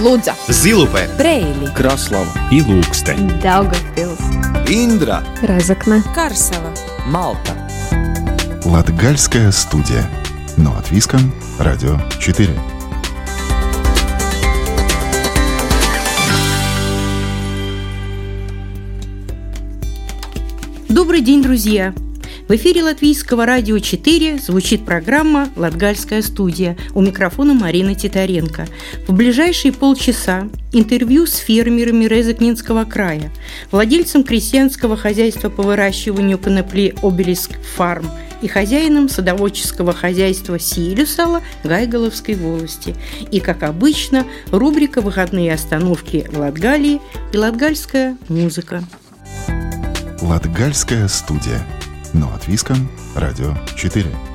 Лудза, Зилупе, Брейли, Краслава и Лукстен. Даугавпилс, Индра, Разокна, Карсела. Малта. Латгальская студия. Но от Виском, Радио 4. Добрый день, друзья! В эфире Латвийского радио 4 звучит программа «Латгальская студия». У микрофона Марина Титаренко. В ближайшие полчаса интервью с фермерами Резакнинского края, владельцем крестьянского хозяйства по выращиванию конопли «Обелиск Фарм» и хозяином садоводческого хозяйства Сиелюсала Гайголовской волости. И, как обычно, рубрика «Выходные остановки в Латгалии» и «Латгальская музыка». Латгальская студия. Но от Виском, Радио 4.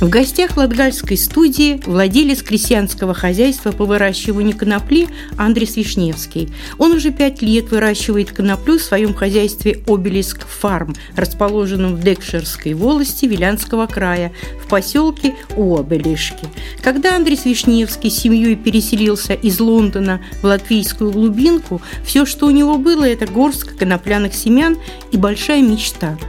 В гостях Латгальской студии владелец крестьянского хозяйства по выращиванию конопли Андрес Вишневский. Он уже пять лет выращивает коноплю в своем хозяйстве «Обелиск Фарм», расположенном в Декширской волости Вилянского края, в поселке Уобелишки. Когда Андрес Вишневский с семьей переселился из Лондона в латвийскую глубинку, все, что у него было, это горстка конопляных семян и большая мечта –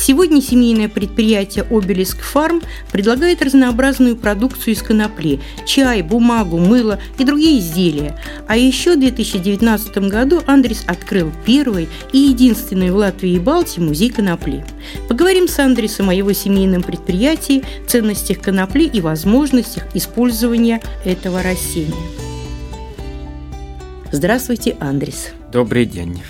Сегодня семейное предприятие «Обелиск Фарм» предлагает разнообразную продукцию из конопли – чай, бумагу, мыло и другие изделия. А еще в 2019 году Андрес открыл первый и единственный в Латвии и Балтии музей конопли. Поговорим с Андресом о его семейном предприятии, ценностях конопли и возможностях использования этого растения. Здравствуйте, Андрес. Добрый день.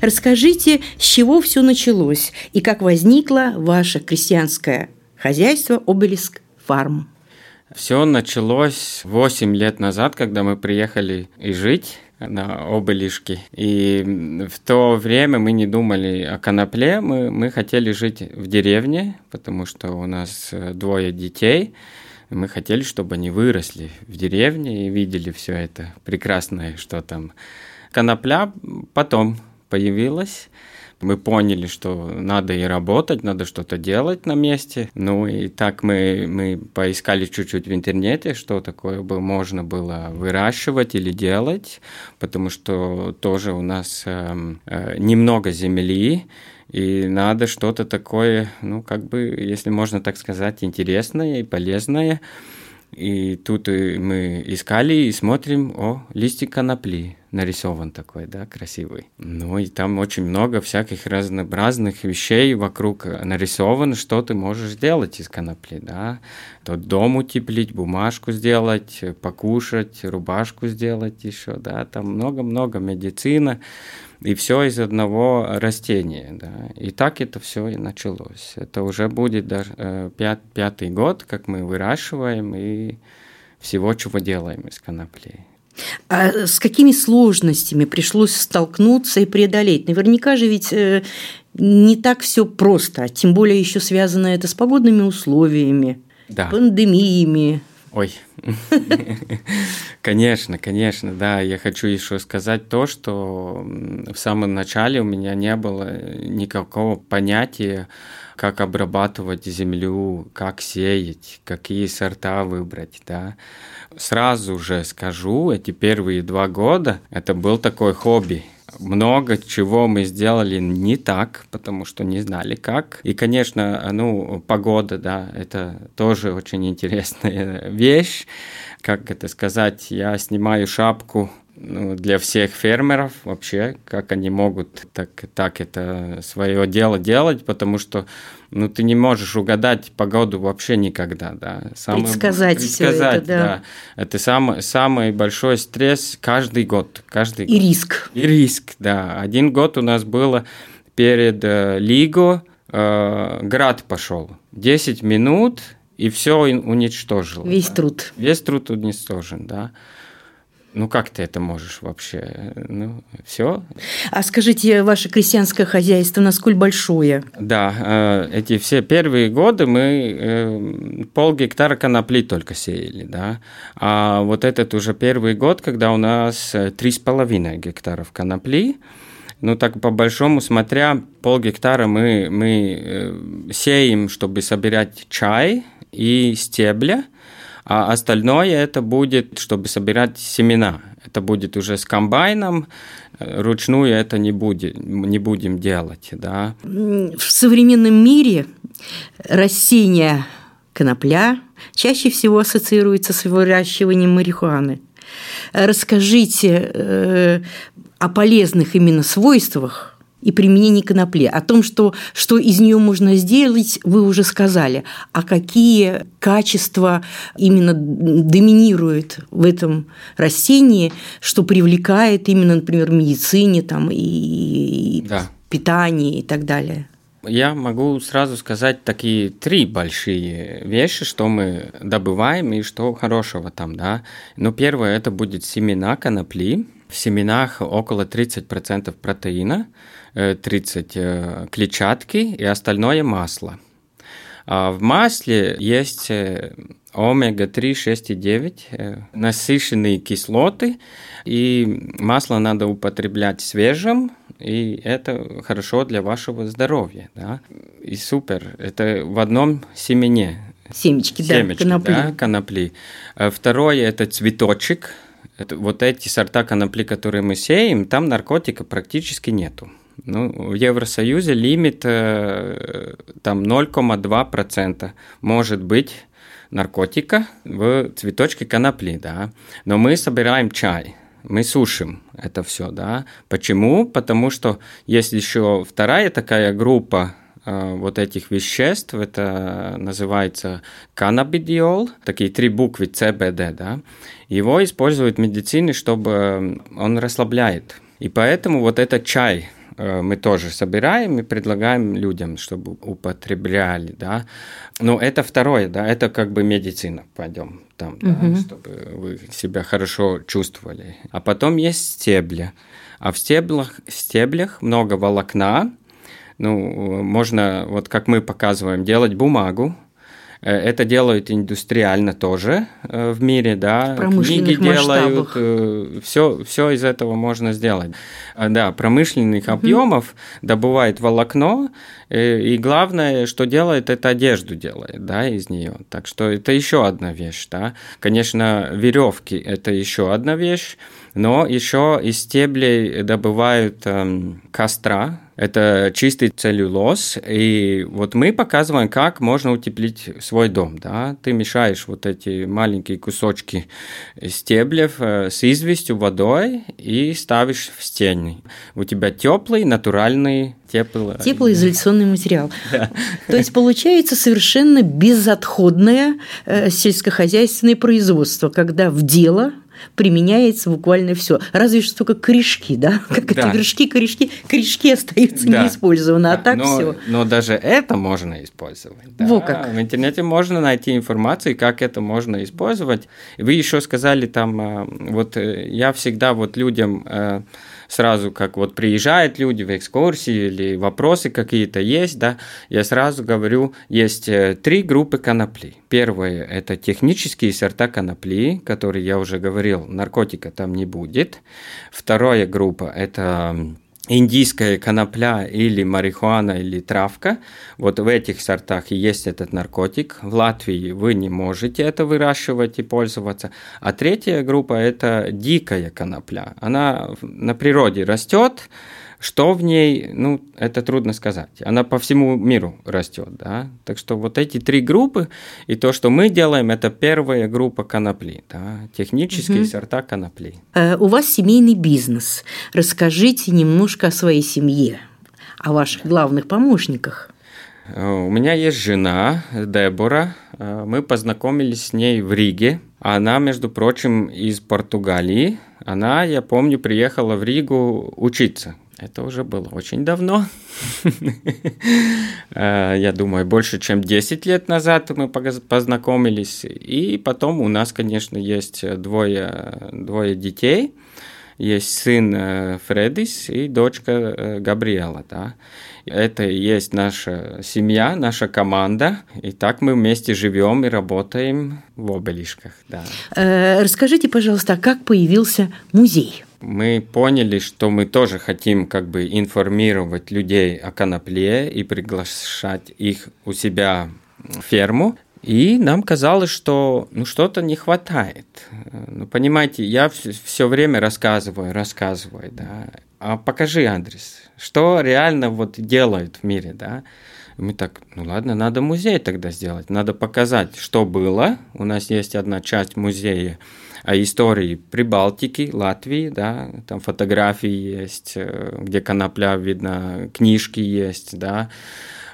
Расскажите, с чего все началось и как возникло ваше крестьянское хозяйство «Обелиск Фарм». Все началось 8 лет назад, когда мы приехали и жить на Обелишке. И в то время мы не думали о конопле, мы, мы хотели жить в деревне, потому что у нас двое детей. Мы хотели, чтобы они выросли в деревне и видели все это прекрасное, что там. Конопля потом появилась. Мы поняли, что надо и работать, надо что-то делать на месте. Ну и так мы, мы поискали чуть-чуть в интернете, что такое бы можно было выращивать или делать, потому что тоже у нас э, э, немного земли, и надо что-то такое, ну, как бы, если можно так сказать, интересное и полезное. И тут мы искали и смотрим, о, листик конопли нарисован такой, да, красивый. Ну и там очень много всяких разнообразных вещей вокруг нарисовано, что ты можешь сделать из конопли, да. То дом утеплить, бумажку сделать, покушать, рубашку сделать еще, да. Там много-много медицина. И все из одного растения, да. И так это все и началось. Это уже будет даже э, пят, пятый год, как мы выращиваем и всего, чего делаем из коноплей. А с какими сложностями пришлось столкнуться и преодолеть? Наверняка же ведь э, не так все просто, тем более еще связано это с погодными условиями, да. пандемиями. Ой, конечно, конечно, да. Я хочу еще сказать то, что в самом начале у меня не было никакого понятия, как обрабатывать землю, как сеять, какие сорта выбрать, да. Сразу же скажу, эти первые два года это был такой хобби, много чего мы сделали не так, потому что не знали как. И, конечно, ну, погода, да, это тоже очень интересная вещь. Как это сказать, я снимаю шапку ну, для всех фермеров вообще, как они могут так, так это свое дело делать, потому что ну, ты не можешь угадать погоду вообще никогда, да. Самый, предсказать, предсказать это, да. да. Это самый, самый большой стресс каждый год. Каждый И год. риск. И риск, да. Один год у нас было перед э, Лиго, э, град пошел. 10 минут, и все уничтожил. Весь да. труд. Весь труд уничтожен, да. Ну, как ты это можешь вообще? Ну, все. А скажите, ваше крестьянское хозяйство насколько большое? Да, э, эти все первые годы мы э, пол гектара конопли только сеяли, да. А вот этот уже первый год, когда у нас три с половиной гектаров конопли, Ну, так по большому смотря, пол гектара мы, мы э, сеем, чтобы собирать чай и стебля, а остальное это будет, чтобы собирать семена. Это будет уже с комбайном, ручную это не, будет, не будем делать. Да. В современном мире растения конопля чаще всего ассоциируется с выращиванием марихуаны. Расскажите э, о полезных именно свойствах и применении конопли. О том, что, что из нее можно сделать, вы уже сказали. А какие качества именно доминируют в этом растении, что привлекает именно, например, в медицине там, и да. питании и так далее? Я могу сразу сказать такие три большие вещи, что мы добываем и что хорошего там, да. Ну, первое, это будет семена конопли. В семенах около 30% протеина, 30 э, э, клетчатки и остальное масло. А в масле есть э, омега-3, 6 и 9, насыщенные кислоты, и масло надо употреблять свежим, и это хорошо для вашего здоровья, да, и супер, это в одном семене. Семечки, Семечки да, конопли. Да, конопли. Второе – это цветочек, это, вот эти сорта конопли, которые мы сеем, там наркотика практически нету. Ну, в Евросоюзе лимит э, там 0,2% может быть наркотика в цветочке конопли, да. Но мы собираем чай, мы сушим это все, да. Почему? Потому что есть еще вторая такая группа вот этих веществ, это называется каннабидиол, такие три буквы CBD, да. Его используют в медицине, чтобы он расслабляет. И поэтому вот этот чай, Э, мы тоже собираем и предлагаем людям, чтобы употребляли, да. Но это второе, да, это как бы медицина, пойдем там, да, угу. чтобы вы себя хорошо чувствовали. А потом есть стебли. А в стеблях, в стеблях много волокна, ну, можно, вот как мы показываем, делать бумагу, Э, это делают индустриально тоже э, в мире, да. Книги делают, все, э, все из этого можно сделать. Да, промышленных угу. объемов добывает волокно, и главное, что делает, это одежду делает, да, из нее. Так что это еще одна вещь, да. Конечно, веревки это еще одна вещь, но еще из стеблей добывают эм, костра, это чистый целлюлоз, и вот мы показываем, как можно утеплить свой дом, да, ты мешаешь вот эти маленькие кусочки стеблев э, с известью, водой и ставишь в стены. У тебя теплый, натуральный теплый... Теплоизоляционный материал. Да. То есть получается совершенно безотходное э, сельскохозяйственное производство, когда в дело применяется буквально все. Разве что только корешки, да? Как да. это вершки, корешки, корешки остаются да. неиспользованы, а да. так но, все. Но даже это можно использовать. Да. Во как. В интернете можно найти информацию, как это можно использовать. Вы еще сказали там, а, вот э, я всегда вот людям э, сразу, как вот приезжают люди в экскурсии или вопросы какие-то есть, да, я сразу говорю, есть э, три группы конопли. Первое – это технические сорта конопли, которые я уже говорил, наркотика там не будет. Вторая группа – это индийская конопля или марихуана или травка. Вот в этих сортах и есть этот наркотик. В Латвии вы не можете это выращивать и пользоваться. А третья группа – это дикая конопля. Она на природе растет, что в ней, ну, это трудно сказать. Она по всему миру растет, да. Так что вот эти три группы и то, что мы делаем, это первая группа конопли, да, технические угу. сорта конопли. Э, у вас семейный бизнес. Расскажите немножко о своей семье, о ваших главных помощниках. Э, у меня есть жена Дебора. Э, мы познакомились с ней в Риге. Она, между прочим, из Португалии. Она, я помню, приехала в Ригу учиться это уже было очень давно. Э, я думаю, больше, чем 10 лет назад мы познакомились. И потом у нас, конечно, есть двое, двое детей. Есть сын э, Фредис и дочка э, Габриэла. Да? Это и есть наша семья, наша команда. И так мы вместе живем и работаем в обелишках. Да. Расскажите, пожалуйста, а как появился музей? Мы поняли, что мы тоже хотим как бы информировать людей о конопле и приглашать их у себя в ферму. И нам казалось, что ну, что-то не хватает. Ну, понимаете, я все, время рассказываю, рассказываю, да. А покажи адрес. Что реально вот делают в мире, да. Мы так, ну ладно, надо музей тогда сделать. Надо показать, что было. У нас есть одна часть музея истории Прибалтики, Латвии, да, там фотографии есть, э, где конопля видно, книжки есть, да,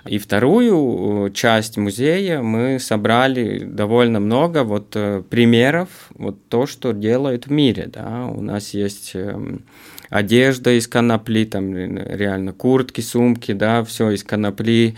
и вторую э, часть музея мы собрали довольно много вот э, примеров, вот то, что делают в мире. Да. У нас есть эм, одежда из конопли, там реально куртки, сумки, да, все из конопли.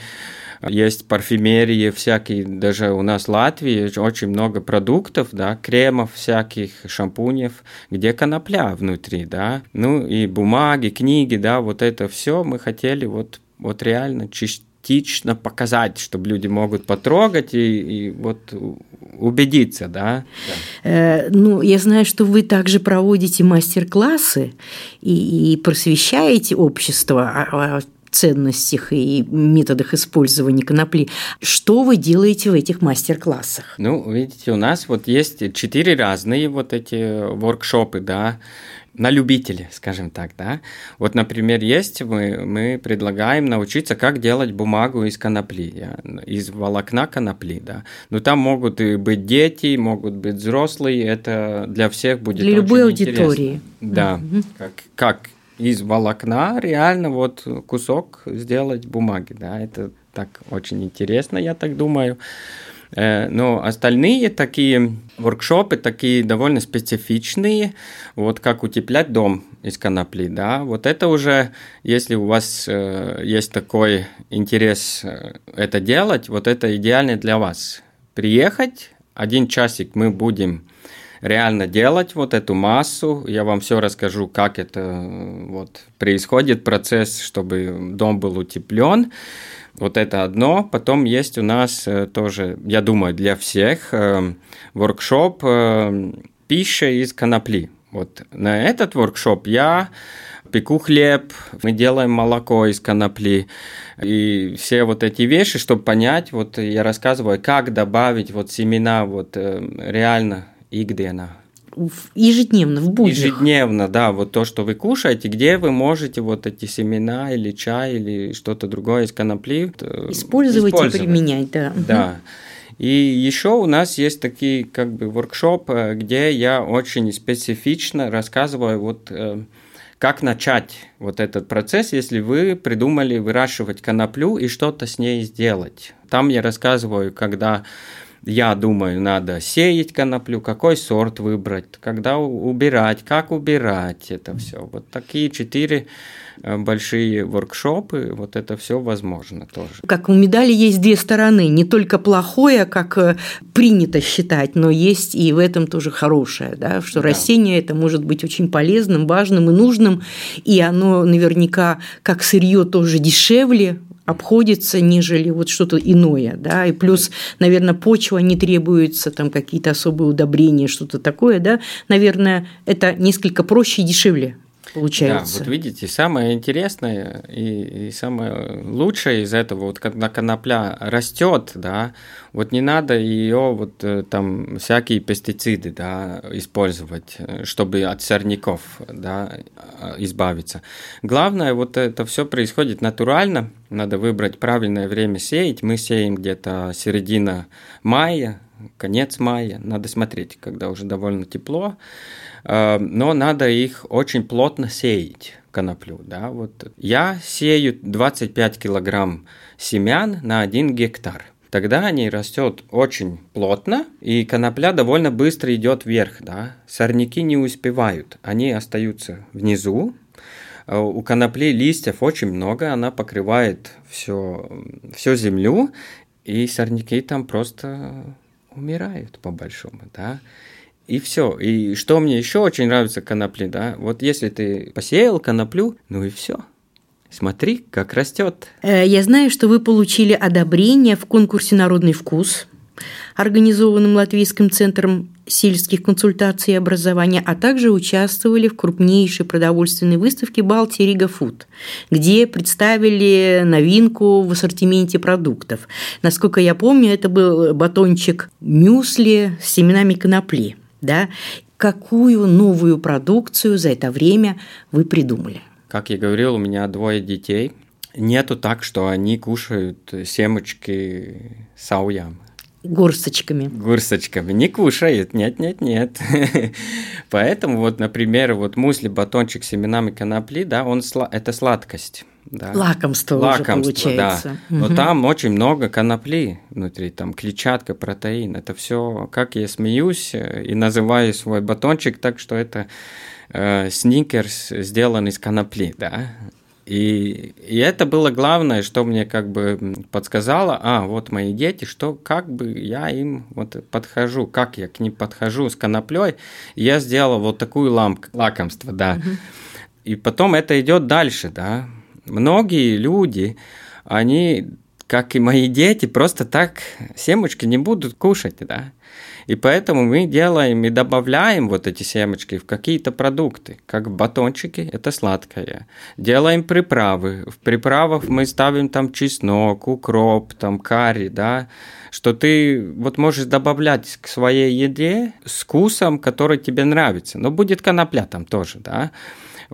Есть парфюмерии всякие, даже у нас в Латвии очень много продуктов, да, кремов всяких, шампунев, где конопля внутри, да. Ну и бумаги, книги, да, вот это все мы хотели вот, вот реально чистить практично показать, чтобы люди могут потрогать и, и вот убедиться, да. Э, ну, я знаю, что вы также проводите мастер-классы и, и просвещаете общество о, о ценностях и методах использования конопли. Что вы делаете в этих мастер-классах? Ну, видите, у нас вот есть четыре разные вот эти воркшопы, да, на любителя, скажем так, да. Вот, например, есть, мы, мы предлагаем научиться, как делать бумагу из конопли, из волокна конопли, да. Но там могут и быть дети, могут быть взрослые, это для всех будет Для любой аудитории. Интересно. Да, mm-hmm. как, как из волокна реально вот кусок сделать бумаги, да, это так очень интересно, я так думаю. Но остальные такие воркшопы, такие довольно специфичные, вот как утеплять дом из конопли, да, вот это уже, если у вас э, есть такой интерес э, это делать, вот это идеально для вас. Приехать, один часик мы будем реально делать вот эту массу. Я вам все расскажу, как это вот происходит процесс, чтобы дом был утеплен. Вот это одно. Потом есть у нас э, тоже, я думаю, для всех э, воркшоп э, пища из конопли. Вот на этот воркшоп я пеку хлеб, мы делаем молоко из конопли. И все вот эти вещи, чтобы понять, вот я рассказываю, как добавить вот семена вот реально игдена ежедневно, в буднях. Ежедневно, да, вот то, что вы кушаете, где вы можете вот эти семена или чай или что-то другое из конопли э, использовать, использовать. и применять, да. Да. И еще у нас есть такие как бы воркшоп, э, где я очень специфично рассказываю вот э, как начать вот этот процесс, если вы придумали выращивать коноплю и что-то с ней сделать. Там я рассказываю, когда я думаю, надо сеять коноплю, какой сорт выбрать, когда убирать, как убирать это все. Вот такие четыре э, большие воркшопы, вот это все возможно тоже. Как у медали есть две стороны, не только плохое, как э, принято считать, но есть и в этом тоже хорошее, да, что да. растение это может быть очень полезным, важным и нужным, и оно наверняка как сырье тоже дешевле, обходится, нежели вот что-то иное, да, и плюс, наверное, почва не требуется, там какие-то особые удобрения, что-то такое, да, наверное, это несколько проще и дешевле получается. Да, вот видите, самое интересное и, и самое лучшее из этого, вот когда конопля растет, да, вот не надо ее вот э, там всякие пестициды, да, использовать, э, чтобы от сорняков, да, а, избавиться. Главное, вот это все происходит натурально, надо выбрать правильное время сеять. Мы сеем где-то середина мая, конец мая, надо смотреть, когда уже довольно тепло. Э, но надо их очень плотно сеять коноплю. Да? Вот я сею 25 килограмм семян на 1 гектар. Тогда они растет очень плотно, и конопля довольно быстро идет вверх. Да? Сорняки не успевают, они остаются внизу. Э, у конопли листьев очень много, она покрывает все, всю землю, и сорняки там просто умирают по большому. Да? И все. И что мне еще очень нравится конопли, да, вот если ты посеял коноплю, ну и все. Смотри, как растет. Э, я знаю, что вы получили одобрение в конкурсе «Народный вкус», организованном Латвийским центром сельских консультаций и образования, а также участвовали в крупнейшей продовольственной выставке Балтия Рига Фуд, где представили новинку в ассортименте продуктов. Насколько я помню, это был батончик мюсли с семенами конопли. Да? Какую новую продукцию за это время вы придумали? Как я говорил, у меня двое детей. Нету так, что они кушают семечки сауям горсточками. Горсточками. Не кушает, нет, нет, нет. Поэтому вот, например, вот мусли, батончик с семенами конопли, да, он сла... это сладкость. Да. Лакомство, Лакомство уже получается. Да. Но угу. там очень много конопли внутри, там клетчатка, протеин. Это все, как я смеюсь э, и называю свой батончик так, что это э, сникерс сделан из конопли, да. И, и это было главное, что мне как бы подсказало, а, вот мои дети, что как бы я им вот подхожу, как я к ним подхожу с коноплей, я сделал вот такую ламп, лакомство, да. Угу. И потом это идет дальше, да. Многие люди, они, как и мои дети, просто так семечки не будут кушать, да. И поэтому мы делаем и добавляем вот эти семечки в какие-то продукты, как батончики, это сладкое. Делаем приправы. В приправах мы ставим там чеснок, укроп, там карри, да, что ты вот можешь добавлять к своей еде с вкусом, который тебе нравится. Но будет конопля там тоже, да.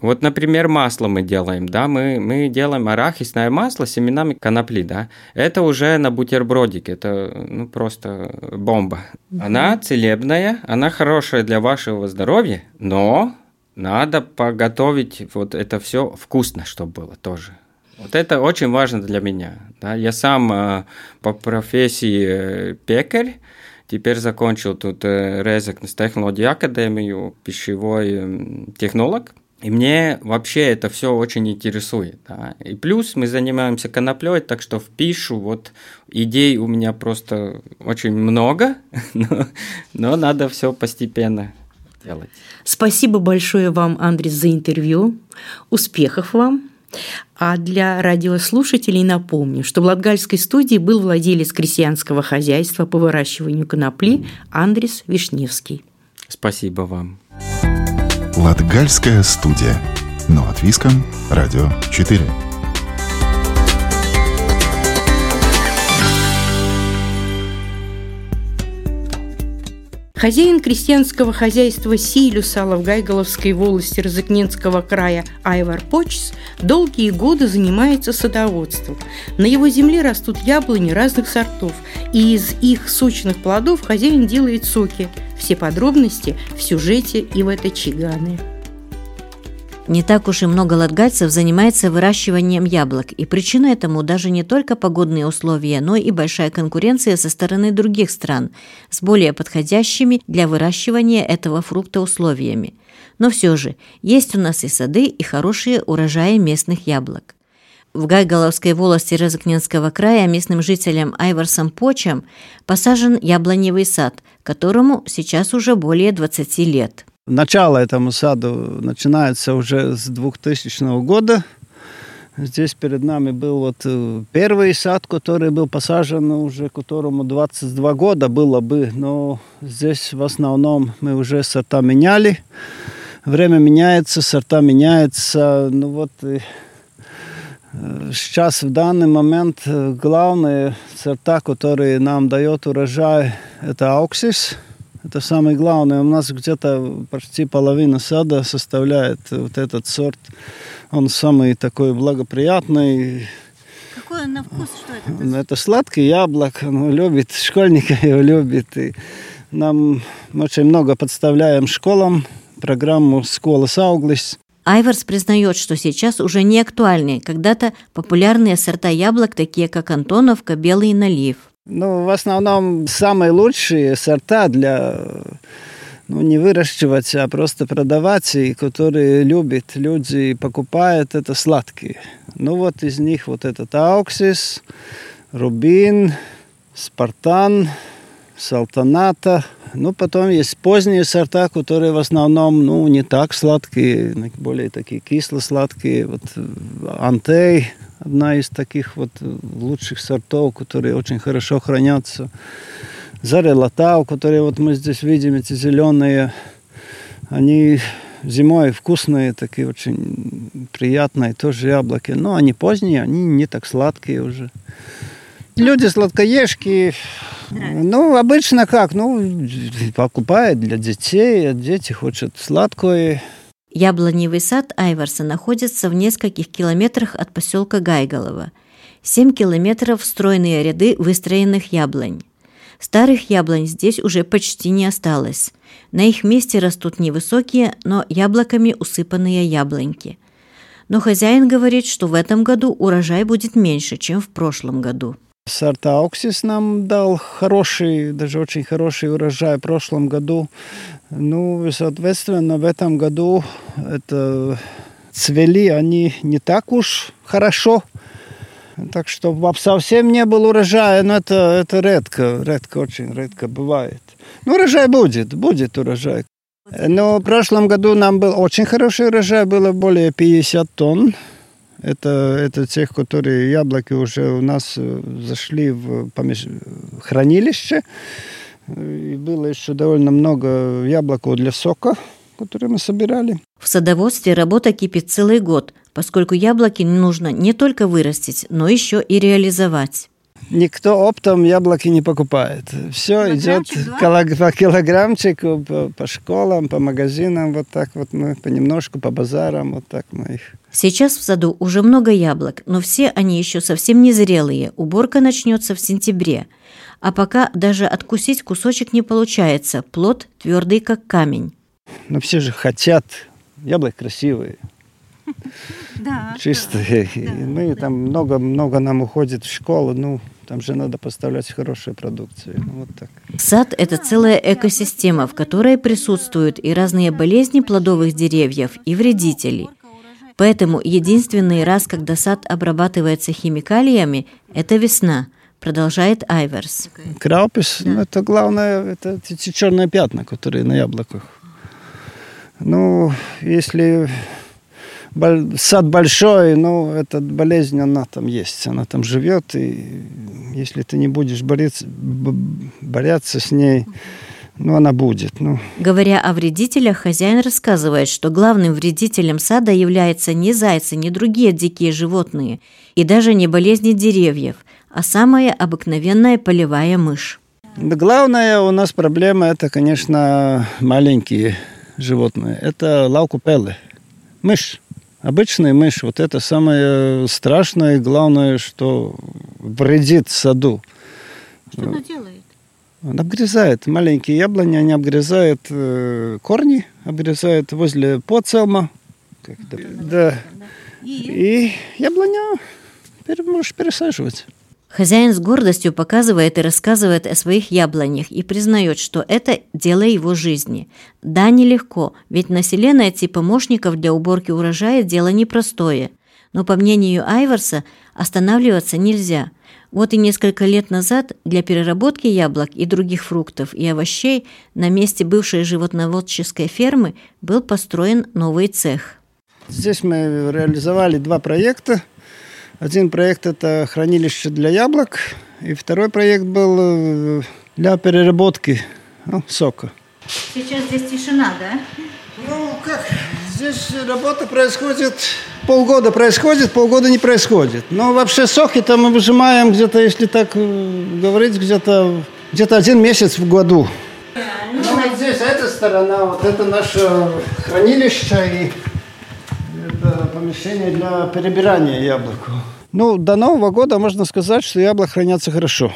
Вот, например, масло мы делаем, да, мы, мы делаем арахисное масло с семенами конопли, да. Это уже на бутербродике, это ну, просто бомба. Она целебная, она хорошая для вашего здоровья, но надо поготовить вот это все вкусно, чтобы было тоже. Вот это очень важно для меня. Да? Я сам э, по профессии э, пекарь, теперь закончил тут э, Резекнес технологию академию, пищевой э, технолог. И мне вообще это все очень интересует. Да. И плюс мы занимаемся коноплей, так что в пишу вот идей у меня просто очень много, но, но надо все постепенно делать. Спасибо большое вам, Андрей, за интервью. Успехов вам. А для радиослушателей напомню, что в Латгальской студии был владелец крестьянского хозяйства по выращиванию конопли Андрис Вишневский. Спасибо вам. Латгальская студия. Но от Виском. Радио 4. Хозяин крестьянского хозяйства Силюсала в Гайголовской волости Розыкненского края Айвар Почс долгие годы занимается садоводством. На его земле растут яблони разных сортов, и из их сочных плодов хозяин делает соки. Все подробности в сюжете Ивета Чиганы. Не так уж и много латгальцев занимается выращиванием яблок, и причина этому даже не только погодные условия, но и большая конкуренция со стороны других стран с более подходящими для выращивания этого фрукта условиями. Но все же, есть у нас и сады, и хорошие урожаи местных яблок. В Гайголовской волости Розыкненского края местным жителям Айварсом Почем посажен яблоневый сад, которому сейчас уже более 20 лет. Начало этому саду начинается уже с 2000 года. Здесь перед нами был вот э, первый сад, который был посажен уже, которому 22 года было бы, но здесь в основном мы уже сорта меняли. Время меняется, сорта меняются. Ну вот э, сейчас в данный момент э, главные сорта, которые нам дают урожай, это ауксис – это самое главное. У нас где-то почти половина сада составляет вот этот сорт. Он самый такой благоприятный. Какой он на вкус? Что это? Это сладкий яблок. Он любит, школьники его любят. И нам очень много подставляем школам программу «Skolas auglis». Айварс признает, что сейчас уже не актуальны когда-то популярные сорта яблок, такие как Антоновка, Белый налив. Ну, в основном самые лучшие сорта для ну, не выращивать, а просто продавать, и которые любят люди и покупают, это сладкие. Ну, вот из них вот этот Auksis, рубин, спартан, салтаната. Ну, потом есть поздние сорта, которые в основном, ну, не так сладкие, более такие кисло-сладкие. Вот антей, одна из таких вот лучших сортов, которые очень хорошо хранятся. зарелатау, которые вот мы здесь видим, эти зеленые, они зимой вкусные, такие очень приятные, тоже яблоки. Но они поздние, они не так сладкие уже. Люди сладкоежки, ну, обычно как? Ну, покупают для детей, а дети хотят сладкое. Яблоневый сад Айварса находится в нескольких километрах от поселка Гайголово. Семь километров стройные ряды выстроенных яблонь. Старых яблонь здесь уже почти не осталось. На их месте растут невысокие, но яблоками усыпанные яблоньки. Но хозяин говорит, что в этом году урожай будет меньше, чем в прошлом году. Сорт Ауксис нам дал хороший, даже очень хороший урожай в прошлом году. Ну, соответственно, в этом году это цвели они не так уж хорошо. Так что совсем не было урожая, но это, это редко, редко, очень редко бывает. Ну, урожай будет, будет урожай. Но в прошлом году нам был очень хороший урожай, было более 50 тонн. Это, это тех, которые яблоки уже у нас э, зашли в помеш... хранилище. И было еще довольно много яблок для сока, которые мы собирали. В садоводстве работа кипит целый год, поскольку яблоки нужно не только вырастить, но еще и реализовать. Никто оптом яблоки не покупает. Все идет да? по килограммчику, по, по школам, по магазинам, вот так вот мы понемножку, по базарам, вот так мы их. Сейчас в саду уже много яблок, но все они еще совсем не зрелые. Уборка начнется в сентябре. А пока даже откусить кусочек не получается. Плод твердый, как камень. Но все же хотят. Яблоки красивые. Да. Чистые. Да, мы да. там много-много нам уходит в школу. Ну, там же надо поставлять хорошую продукцию. Ну, вот так. Сад – это целая экосистема, в которой присутствуют и разные болезни плодовых деревьев, и вредителей. Поэтому единственный раз, когда сад обрабатывается химикалиями, это весна – продолжает Айверс. Краупис, да. ну, это главное, это эти черные пятна, которые на яблоках. Ну, если сад большой, ну, эта болезнь, она там есть, она там живет, и если ты не будешь бороться, бороться с ней, ну, она будет. Ну. Говоря о вредителях, хозяин рассказывает, что главным вредителем сада является не зайцы, не другие дикие животные, и даже не болезни деревьев, а самая обыкновенная полевая мышь. Да главная у нас проблема – это, конечно, маленькие животные. Это лаукупелы, мышь. Обычная мышь, вот это самое страшное и главное, что вредит саду. Что она делает? Он обгрызает маленькие яблони, они обгрызают э, корни, обгрызают возле подселма. Да. И, и яблоня можешь пересаживать. Хозяин с гордостью показывает и рассказывает о своих яблонях и признает, что это дело его жизни. Да, нелегко, ведь на селе найти помощников для уборки урожая – дело непростое. Но, по мнению Айварса, останавливаться нельзя. Вот и несколько лет назад для переработки яблок и других фруктов и овощей на месте бывшей животноводческой фермы был построен новый цех. Здесь мы реализовали два проекта – один проект – это хранилище для яблок, и второй проект был э, для переработки ну, сока. Сейчас здесь тишина, да? Ну, как, здесь работа происходит, полгода происходит, полгода не происходит. Но вообще соки-то мы выжимаем где-то, если так э, говорить, где-то где один месяц в году. Ну, вот здесь эта сторона, вот это наше хранилище, и помещение для перебирания яблок. Ну, до Нового года можно сказать, что яблоки хранятся хорошо.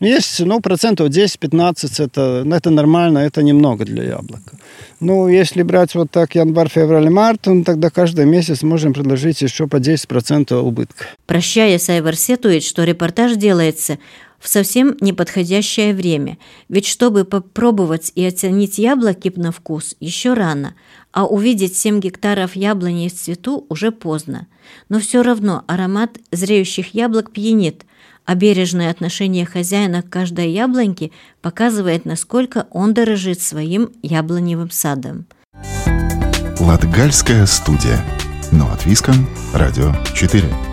Есть, ну, процентов 10-15, это, ну, это нормально, это немного для яблока. Ну, если брать вот так январь, февраль, март, ну, тогда каждый месяц можем предложить еще по 10% убытка. Прощаясь, Айвар сетует, что репортаж делается в совсем неподходящее время. Ведь чтобы попробовать и оценить яблоки на вкус, еще рано, а увидеть 7 гектаров яблони в цвету уже поздно. Но все равно аромат зреющих яблок пьянит, а бережное отношение хозяина к каждой яблоньке показывает, насколько он дорожит своим яблоневым садом. Латгальская студия. Но от Виском. Радио 4.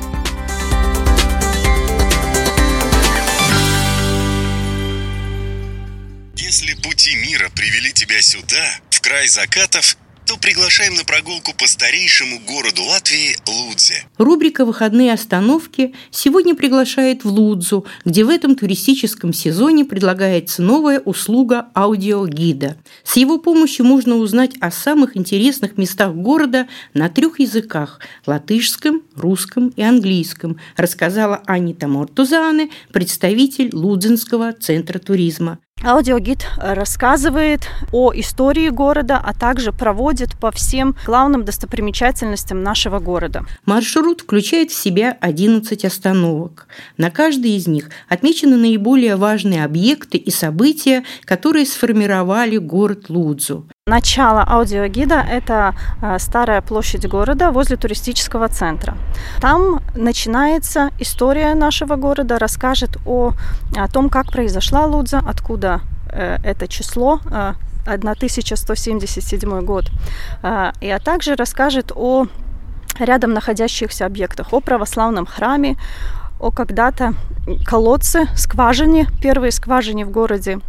Мира привели тебя сюда, в край закатов, то приглашаем на прогулку по старейшему городу Латвии Лудзе. Рубрика «Выходные остановки» сегодня приглашает в Лудзу, где в этом туристическом сезоне предлагается новая услуга аудиогида. С его помощью можно узнать о самых интересных местах города на трех языках – латышском, русском и английском, рассказала Анита Мортузаны, представитель Лудзинского центра туризма. Аудиогид рассказывает о истории города, а также проводит по всем главным достопримечательностям нашего города. Маршрут включает в себя 11 остановок. На каждой из них отмечены наиболее важные объекты и события, которые сформировали город Лудзу. Начало аудиогида – это э, старая площадь города возле туристического центра. Там начинается история нашего города, расскажет о, о том, как произошла Лудза, откуда э, это число, 1177 э, год, и а также расскажет о рядом находящихся объектах, о православном храме, о когда-то колодце, скважине, первой скважине в городе,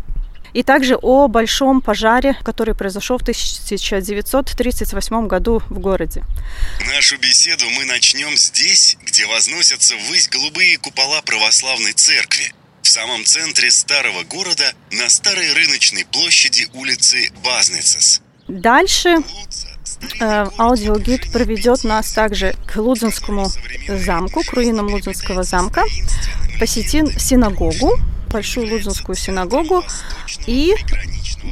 и также о большом пожаре, который произошел в 1938 году в городе. Нашу беседу мы начнем здесь, где возносятся ввысь голубые купола православной церкви. В самом центре старого города, на старой рыночной площади улицы Базницес. Дальше э, аудиогид проведет нас также к Лудзинскому замку, к руинам Лудзинского замка, посетим синагогу, большую Лудзинскую синагогу и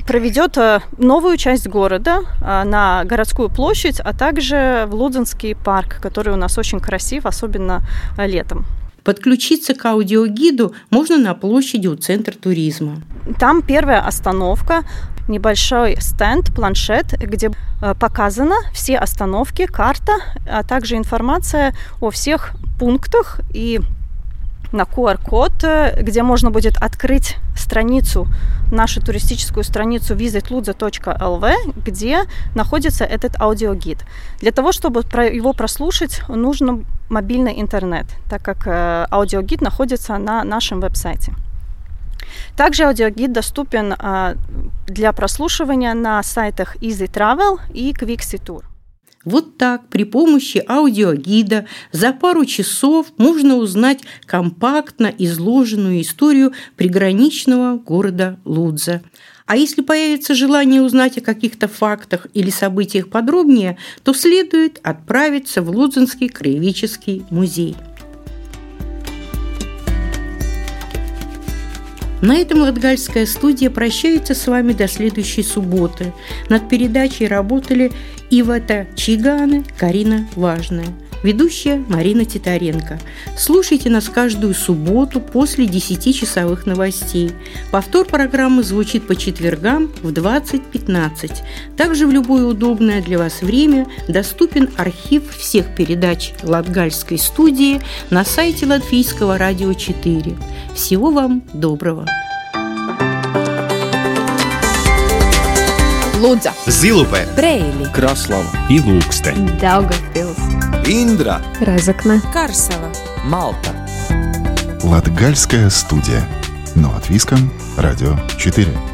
проведет э, новую часть города э, на городскую площадь, а также в Лудзинский парк, который у нас очень красив, особенно э, летом. Подключиться к аудиогиду можно на площади у Центра туризма. Там первая остановка, небольшой стенд, планшет, где показаны все остановки, карта, а также информация о всех пунктах и на QR-код, э, где можно будет открыть страницу, нашу туристическую страницу visitludza.lv, где находится этот аудиогид. Для того, чтобы его прослушать, нужен мобильный интернет, так как э, аудиогид находится на нашем веб-сайте. Также аудиогид доступен э, для прослушивания на сайтах Easy Travel и Quixi Tour. Вот так при помощи аудиогида за пару часов можно узнать компактно изложенную историю приграничного города Лудза. А если появится желание узнать о каких-то фактах или событиях подробнее, то следует отправиться в Лудзинский краеведческий музей. На этом Латгальская студия прощается с вами до следующей субботы. Над передачей работали Ивата Чиганы, Карина Важная. Ведущая Марина Титаренко. Слушайте нас каждую субботу после 10-часовых новостей. Повтор программы звучит по четвергам в 20.15. Также в любое удобное для вас время доступен архив всех передач Латгальской студии на сайте Латвийского радио 4. Всего вам доброго! Лудза, Зилупе, Брейли, Краслава и Ilūksteņa, Daugavpils, Индра, Разокна, Карсела, Малта. Латгальская студия. Но от Виском, Радио 4.